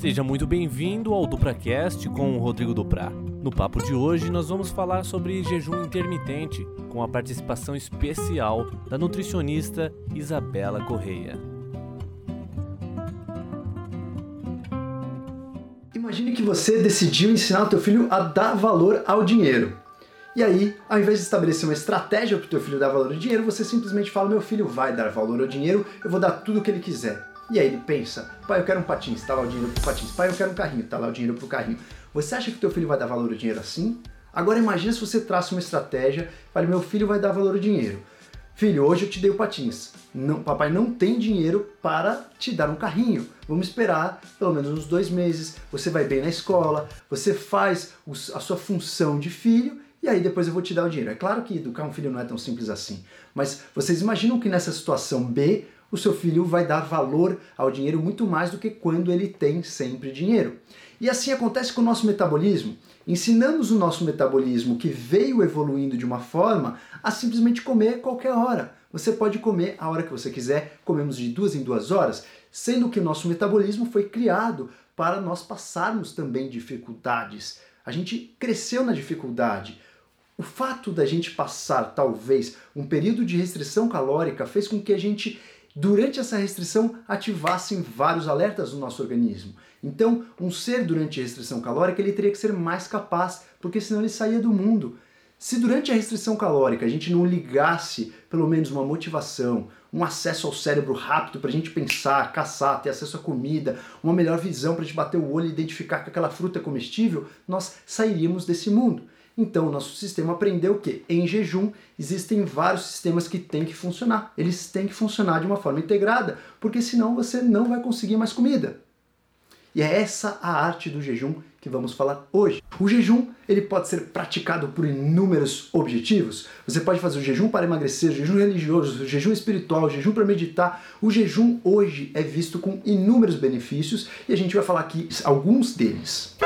Seja muito bem-vindo ao DupraCast com o Rodrigo Duprá. No papo de hoje, nós vamos falar sobre jejum intermitente, com a participação especial da nutricionista Isabela Correia. Imagine que você decidiu ensinar o teu filho a dar valor ao dinheiro. E aí, ao invés de estabelecer uma estratégia para o teu filho dar valor ao dinheiro, você simplesmente fala: meu filho vai dar valor ao dinheiro, eu vou dar tudo o que ele quiser. E aí ele pensa, pai, eu quero um patins, tá lá o dinheiro pro patins. Pai, eu quero um carrinho, tá lá o dinheiro pro carrinho. Você acha que teu filho vai dar valor ao dinheiro assim? Agora imagine se você traça uma estratégia, fale, meu filho vai dar valor ao dinheiro. Filho, hoje eu te dei o patins. Não, papai não tem dinheiro para te dar um carrinho. Vamos esperar pelo menos uns dois meses. Você vai bem na escola, você faz a sua função de filho e aí depois eu vou te dar o dinheiro. É claro que educar um filho não é tão simples assim, mas vocês imaginam que nessa situação B o seu filho vai dar valor ao dinheiro muito mais do que quando ele tem sempre dinheiro. E assim acontece com o nosso metabolismo. Ensinamos o nosso metabolismo, que veio evoluindo de uma forma, a simplesmente comer qualquer hora. Você pode comer a hora que você quiser, comemos de duas em duas horas, sendo que o nosso metabolismo foi criado para nós passarmos também dificuldades. A gente cresceu na dificuldade. O fato da gente passar, talvez, um período de restrição calórica fez com que a gente durante essa restrição ativassem vários alertas no nosso organismo. Então, um ser durante a restrição calórica ele teria que ser mais capaz, porque senão ele saía do mundo. Se durante a restrição calórica a gente não ligasse pelo menos uma motivação, um acesso ao cérebro rápido para a gente pensar, caçar, ter acesso à comida, uma melhor visão para a gente bater o olho e identificar que aquela fruta é comestível, nós sairíamos desse mundo. Então, nosso sistema aprendeu que em jejum existem vários sistemas que têm que funcionar. Eles têm que funcionar de uma forma integrada, porque senão você não vai conseguir mais comida. E é essa a arte do jejum que vamos falar hoje. O jejum ele pode ser praticado por inúmeros objetivos. Você pode fazer o jejum para emagrecer, jejum religioso, jejum espiritual, jejum para meditar. O jejum hoje é visto com inúmeros benefícios e a gente vai falar aqui alguns deles.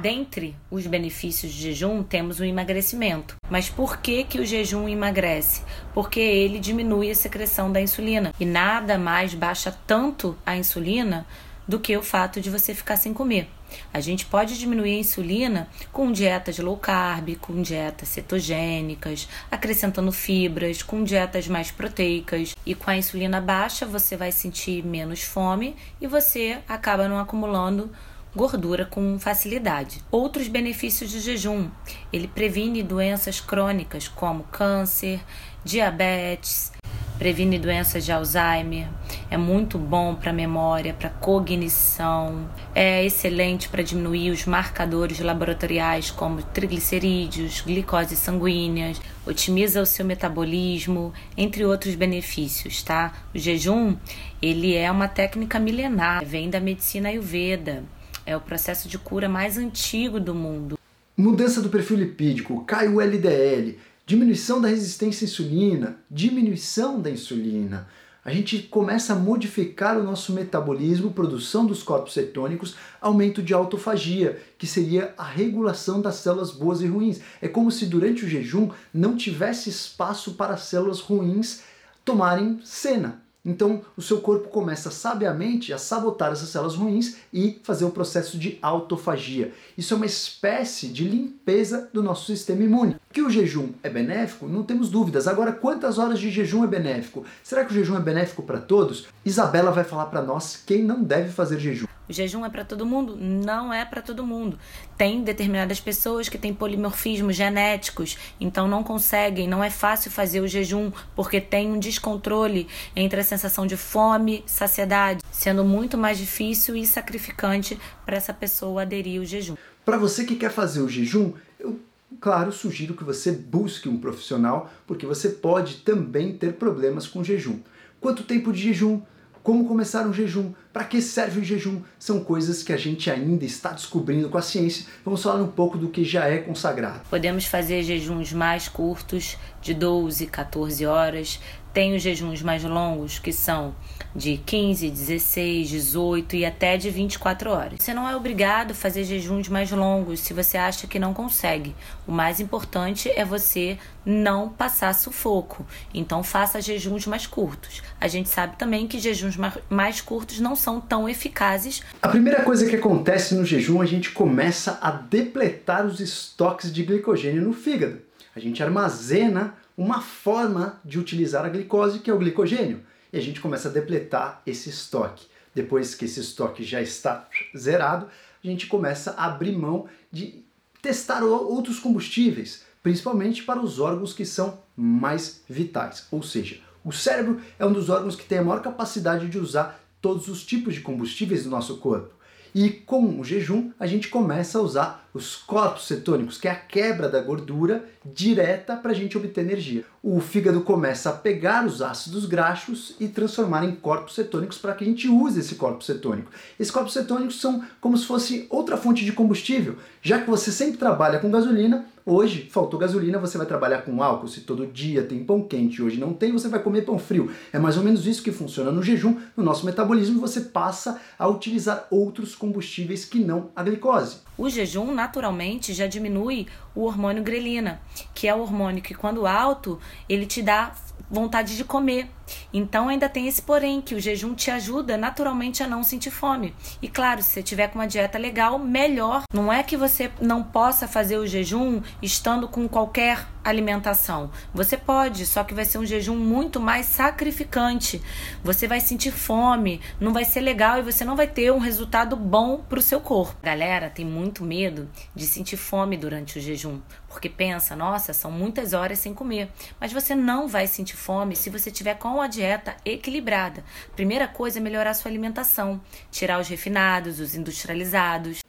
Dentre os benefícios de jejum temos o emagrecimento. Mas por que, que o jejum emagrece? Porque ele diminui a secreção da insulina. E nada mais baixa tanto a insulina do que o fato de você ficar sem comer. A gente pode diminuir a insulina com dietas low carb, com dietas cetogênicas, acrescentando fibras, com dietas mais proteicas. E com a insulina baixa, você vai sentir menos fome e você acaba não acumulando gordura com facilidade. Outros benefícios do jejum: ele previne doenças crônicas como câncer, diabetes, previne doenças de Alzheimer, é muito bom para memória, para cognição, é excelente para diminuir os marcadores laboratoriais como triglicerídeos, glicose sanguínea, otimiza o seu metabolismo, entre outros benefícios, tá? O jejum, ele é uma técnica milenar, vem da medicina ayurveda. É o processo de cura mais antigo do mundo. Mudança do perfil lipídico, cai o LDL, diminuição da resistência à insulina, diminuição da insulina. A gente começa a modificar o nosso metabolismo, produção dos corpos cetônicos, aumento de autofagia, que seria a regulação das células boas e ruins. É como se durante o jejum não tivesse espaço para as células ruins tomarem cena. Então, o seu corpo começa sabiamente a sabotar essas células ruins e fazer o processo de autofagia. Isso é uma espécie de limpeza do nosso sistema imune. Que o jejum é benéfico, não temos dúvidas. Agora, quantas horas de jejum é benéfico? Será que o jejum é benéfico para todos? Isabela vai falar para nós quem não deve fazer jejum. O jejum é para todo mundo? Não é para todo mundo. Tem determinadas pessoas que têm polimorfismos genéticos, então não conseguem, não é fácil fazer o jejum porque tem um descontrole entre a sensação de fome, saciedade, sendo muito mais difícil e sacrificante para essa pessoa aderir ao jejum. Para você que quer fazer o jejum, eu claro, sugiro que você busque um profissional, porque você pode também ter problemas com jejum. Quanto tempo de jejum? Como começar um jejum? Para que serve o jejum? São coisas que a gente ainda está descobrindo com a ciência. Vamos falar um pouco do que já é consagrado. Podemos fazer jejuns mais curtos, de 12, 14 horas. Tem os jejuns mais longos, que são de 15, 16, 18 e até de 24 horas. Você não é obrigado a fazer jejuns mais longos se você acha que não consegue. O mais importante é você não passar sufoco. Então faça jejuns mais curtos. A gente sabe também que jejuns mais curtos não são tão eficazes. A primeira coisa que acontece no jejum, a gente começa a depletar os estoques de glicogênio no fígado. A gente armazena uma forma de utilizar a glicose, que é o glicogênio e a gente começa a depletar esse estoque. Depois que esse estoque já está zerado, a gente começa a abrir mão de testar outros combustíveis, principalmente para os órgãos que são mais vitais. Ou seja, o cérebro é um dos órgãos que tem a maior capacidade de usar todos os tipos de combustíveis do nosso corpo. E com o jejum, a gente começa a usar os corpos cetônicos, que é a quebra da gordura direta para a gente obter energia. O fígado começa a pegar os ácidos graxos e transformar em corpos cetônicos para que a gente use esse corpo cetônico. Esses corpos cetônicos são como se fosse outra fonte de combustível. Já que você sempre trabalha com gasolina, Hoje faltou gasolina, você vai trabalhar com álcool. Se todo dia tem pão quente hoje não tem, você vai comer pão frio. É mais ou menos isso que funciona no jejum, no nosso metabolismo, você passa a utilizar outros combustíveis que não a glicose. O jejum naturalmente já diminui o hormônio grelina, que é o hormônio que quando alto, ele te dá vontade de comer. Então ainda tem esse porém que o jejum te ajuda naturalmente a não sentir fome. E claro, se você tiver com uma dieta legal, melhor. Não é que você não possa fazer o jejum estando com qualquer alimentação. Você pode, só que vai ser um jejum muito mais sacrificante. Você vai sentir fome, não vai ser legal e você não vai ter um resultado bom para o seu corpo. Galera tem muito medo de sentir fome durante o jejum, porque pensa, nossa, são muitas horas sem comer. Mas você não vai sentir fome se você tiver com a dieta equilibrada. Primeira coisa é melhorar sua alimentação, tirar os refinados, os industrializados.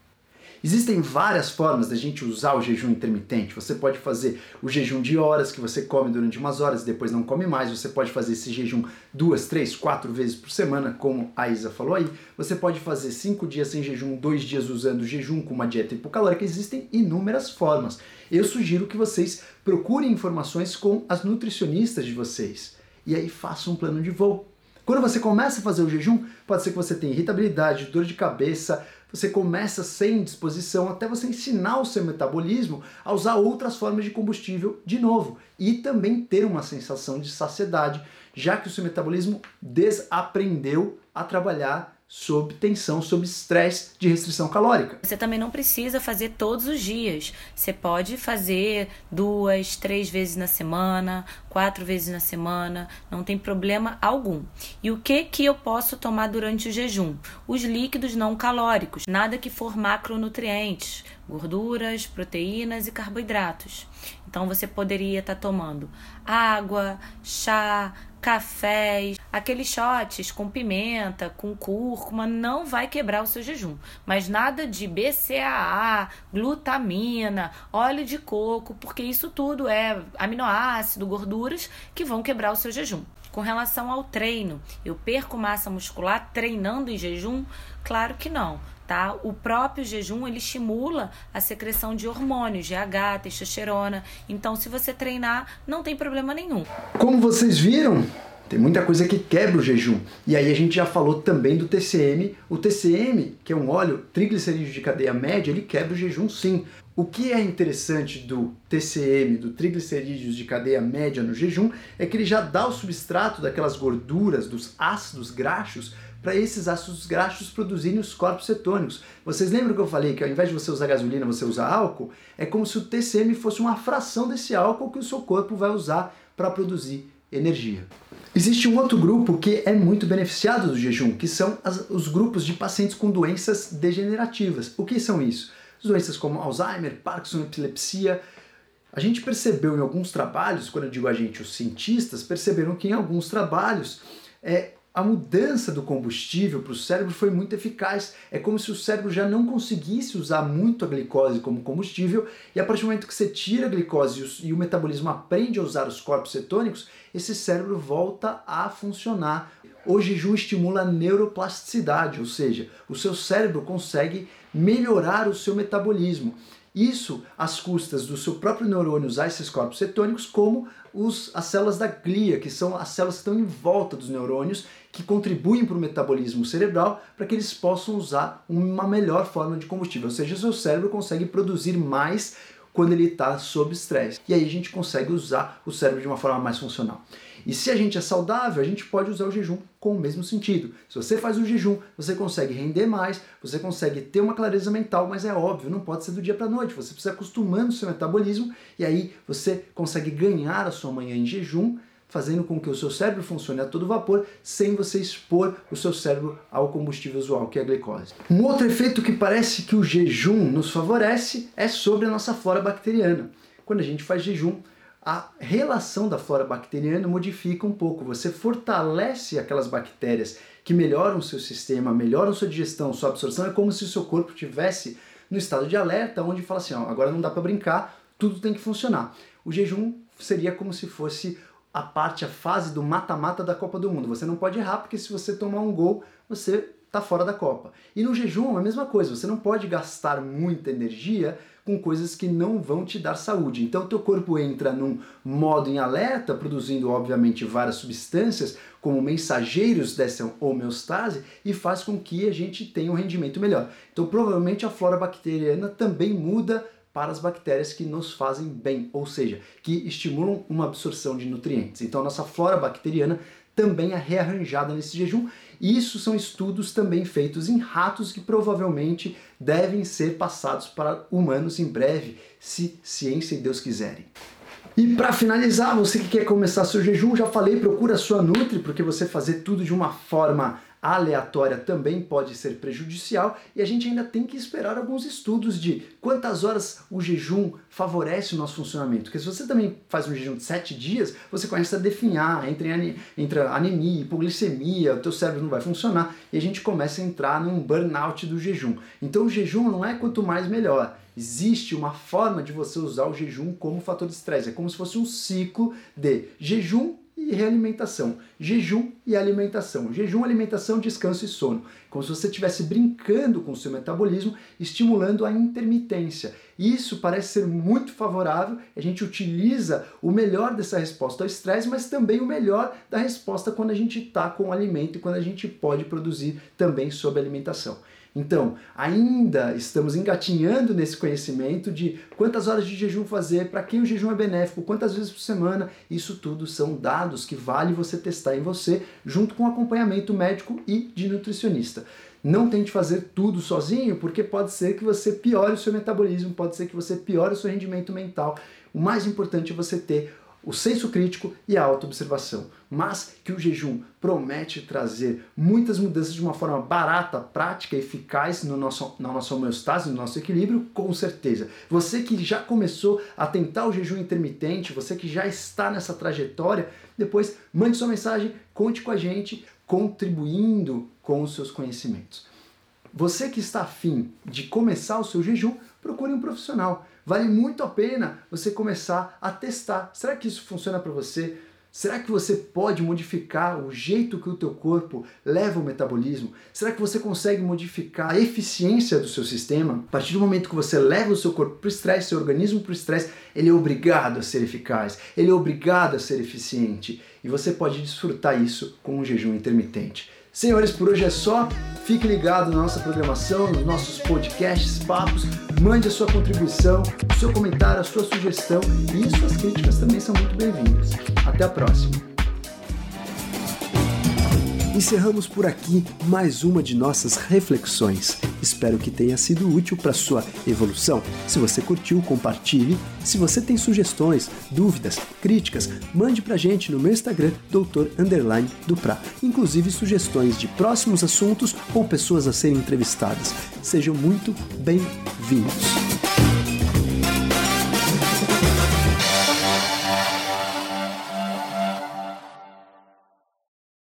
Existem várias formas da gente usar o jejum intermitente. Você pode fazer o jejum de horas, que você come durante umas horas e depois não come mais. Você pode fazer esse jejum duas, três, quatro vezes por semana, como a Isa falou aí. Você pode fazer cinco dias sem jejum, dois dias usando jejum com uma dieta hipocalórica. Existem inúmeras formas. Eu sugiro que vocês procurem informações com as nutricionistas de vocês. E aí façam um plano de voo. Quando você começa a fazer o jejum, pode ser que você tenha irritabilidade, dor de cabeça, você começa sem disposição até você ensinar o seu metabolismo a usar outras formas de combustível de novo e também ter uma sensação de saciedade, já que o seu metabolismo desaprendeu a trabalhar sob tensão, sob estresse de restrição calórica. Você também não precisa fazer todos os dias. Você pode fazer duas, três vezes na semana, quatro vezes na semana, não tem problema algum. E o que que eu posso tomar durante o jejum? Os líquidos não calóricos, nada que for macronutrientes, gorduras, proteínas e carboidratos. Então você poderia estar tá tomando água, chá, cafés, aqueles shots com pimenta, com cúrcuma, não vai quebrar o seu jejum. Mas nada de BCAA, glutamina, óleo de coco, porque isso tudo é aminoácido, gorduras que vão quebrar o seu jejum. Com relação ao treino, eu perco massa muscular treinando em jejum? Claro que não tá? O próprio jejum ele estimula a secreção de hormônios, GH, testosterona. Então, se você treinar, não tem problema nenhum. Como vocês viram, tem muita coisa que quebra o jejum. E aí a gente já falou também do TCM. O TCM, que é um óleo triglicerídeo de cadeia média, ele quebra o jejum sim. O que é interessante do TCM, do triglicerídeos de cadeia média no jejum, é que ele já dá o substrato daquelas gorduras, dos ácidos graxos, para esses ácidos graxos produzirem os corpos cetônicos. Vocês lembram que eu falei que ao invés de você usar gasolina, você usa álcool? É como se o TCM fosse uma fração desse álcool que o seu corpo vai usar para produzir energia. Existe um outro grupo que é muito beneficiado do jejum, que são as, os grupos de pacientes com doenças degenerativas. O que são isso? Doenças como Alzheimer, Parkinson, epilepsia. A gente percebeu em alguns trabalhos, quando eu digo a gente, os cientistas perceberam que em alguns trabalhos é, a mudança do combustível para o cérebro foi muito eficaz. É como se o cérebro já não conseguisse usar muito a glicose como combustível, e a partir do momento que você tira a glicose e o metabolismo aprende a usar os corpos cetônicos, esse cérebro volta a funcionar. O jejum estimula a neuroplasticidade, ou seja, o seu cérebro consegue melhorar o seu metabolismo. Isso às custas do seu próprio neurônio usar esses corpos cetônicos, como os, as células da glia, que são as células que estão em volta dos neurônios, que contribuem para o metabolismo cerebral para que eles possam usar uma melhor forma de combustível. Ou seja, seu cérebro consegue produzir mais quando ele está sob estresse. E aí a gente consegue usar o cérebro de uma forma mais funcional. E se a gente é saudável, a gente pode usar o jejum com o mesmo sentido. Se você faz o jejum, você consegue render mais, você consegue ter uma clareza mental, mas é óbvio, não pode ser do dia para a noite. Você precisa acostumando o seu metabolismo e aí você consegue ganhar a sua manhã em jejum fazendo com que o seu cérebro funcione a todo vapor sem você expor o seu cérebro ao combustível usual, que é a glicose. Um outro efeito que parece que o jejum nos favorece é sobre a nossa flora bacteriana. Quando a gente faz jejum, a relação da flora bacteriana modifica um pouco. Você fortalece aquelas bactérias que melhoram o seu sistema, melhoram sua digestão, sua absorção. É como se o seu corpo tivesse no estado de alerta, onde fala assim: ó, agora não dá para brincar, tudo tem que funcionar. O jejum seria como se fosse a parte, a fase do mata-mata da Copa do Mundo. Você não pode errar, porque se você tomar um gol, você está fora da Copa. E no jejum é a mesma coisa, você não pode gastar muita energia com coisas que não vão te dar saúde. Então teu corpo entra num modo em alerta, produzindo obviamente várias substâncias como mensageiros dessa homeostase e faz com que a gente tenha um rendimento melhor. Então provavelmente a flora bacteriana também muda para as bactérias que nos fazem bem, ou seja, que estimulam uma absorção de nutrientes. Então, a nossa flora bacteriana também é rearranjada nesse jejum. Isso são estudos também feitos em ratos que provavelmente devem ser passados para humanos em breve, se ciência e Deus quiserem. E para finalizar, você que quer começar seu jejum, já falei, procura a sua Nutri, porque você fazer tudo de uma forma aleatória também pode ser prejudicial e a gente ainda tem que esperar alguns estudos de quantas horas o jejum favorece o nosso funcionamento. Porque se você também faz um jejum de 7 dias, você começa a definhar, entra, entra anemia, hipoglicemia, o teu cérebro não vai funcionar e a gente começa a entrar num burnout do jejum. Então o jejum não é quanto mais melhor. Existe uma forma de você usar o jejum como fator de estresse. É como se fosse um ciclo de jejum e realimentação. Jejum e alimentação. Jejum, alimentação, descanso e sono. Como se você estivesse brincando com o seu metabolismo, estimulando a intermitência. Isso parece ser muito favorável. A gente utiliza o melhor dessa resposta ao estresse, mas também o melhor da resposta quando a gente está com o alimento e quando a gente pode produzir também sob alimentação. Então, ainda estamos engatinhando nesse conhecimento de quantas horas de jejum fazer, para quem o jejum é benéfico, quantas vezes por semana. Isso tudo são dados que vale você testar em você, junto com acompanhamento médico e de nutricionista. Não tente fazer tudo sozinho, porque pode ser que você piore o seu metabolismo, pode ser que você piore o seu rendimento mental. O mais importante é você ter o senso crítico e a autoobservação, mas que o jejum promete trazer muitas mudanças de uma forma barata, prática, eficaz no nosso, na nossa homeostase, no nosso equilíbrio, com certeza. Você que já começou a tentar o jejum intermitente, você que já está nessa trajetória, depois mande sua mensagem, conte com a gente, contribuindo com os seus conhecimentos. Você que está afim de começar o seu jejum, procure um profissional. Vale muito a pena você começar a testar. Será que isso funciona para você? Será que você pode modificar o jeito que o teu corpo leva o metabolismo? Será que você consegue modificar a eficiência do seu sistema? A partir do momento que você leva o seu corpo para o estresse, seu organismo para o estresse, ele é obrigado a ser eficaz, ele é obrigado a ser eficiente. E você pode desfrutar isso com um jejum intermitente. Senhores, por hoje é só. Fique ligado na nossa programação, nos nossos podcasts, papos. Mande a sua contribuição, o seu comentário, a sua sugestão e suas críticas também são muito bem-vindas. Até a próxima. Encerramos por aqui mais uma de nossas reflexões. Espero que tenha sido útil para sua evolução. Se você curtiu, compartilhe. Se você tem sugestões, dúvidas, críticas, mande para a gente no meu Instagram, Dr. Underline Dupra. Inclusive sugestões de próximos assuntos ou pessoas a serem entrevistadas. Sejam muito bem-vindos.